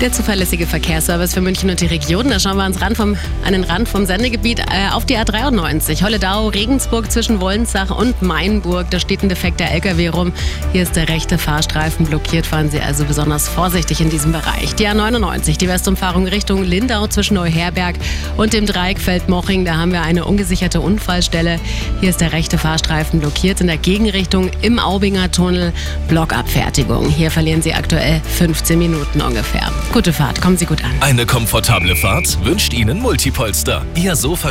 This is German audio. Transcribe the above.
Der zuverlässige Verkehrsservice für München und die Region. Da schauen wir uns ran vom, an den Rand vom Sendegebiet äh, auf die A93. Holledau, Regensburg zwischen Wollensach und Mainburg. Da steht ein defekter LKW rum. Hier ist der rechte Fahrstreifen blockiert. Fahren Sie also besonders vorsichtig in diesem Bereich. Die A99, die Westumfahrung Richtung Lindau zwischen Neuherberg und dem Dreieck Feldmoching. Da haben wir eine ungesicherte Unfallstelle. Hier ist der rechte Fahrstreifen blockiert. In der Gegenrichtung im Aubinger Tunnel Blockabfertigung. Hier verlieren Sie aktuell 15 Minuten ungefähr. Gute Fahrt, kommen Sie gut an. Eine komfortable Fahrt wünscht Ihnen Multipolster. Ihr Sofa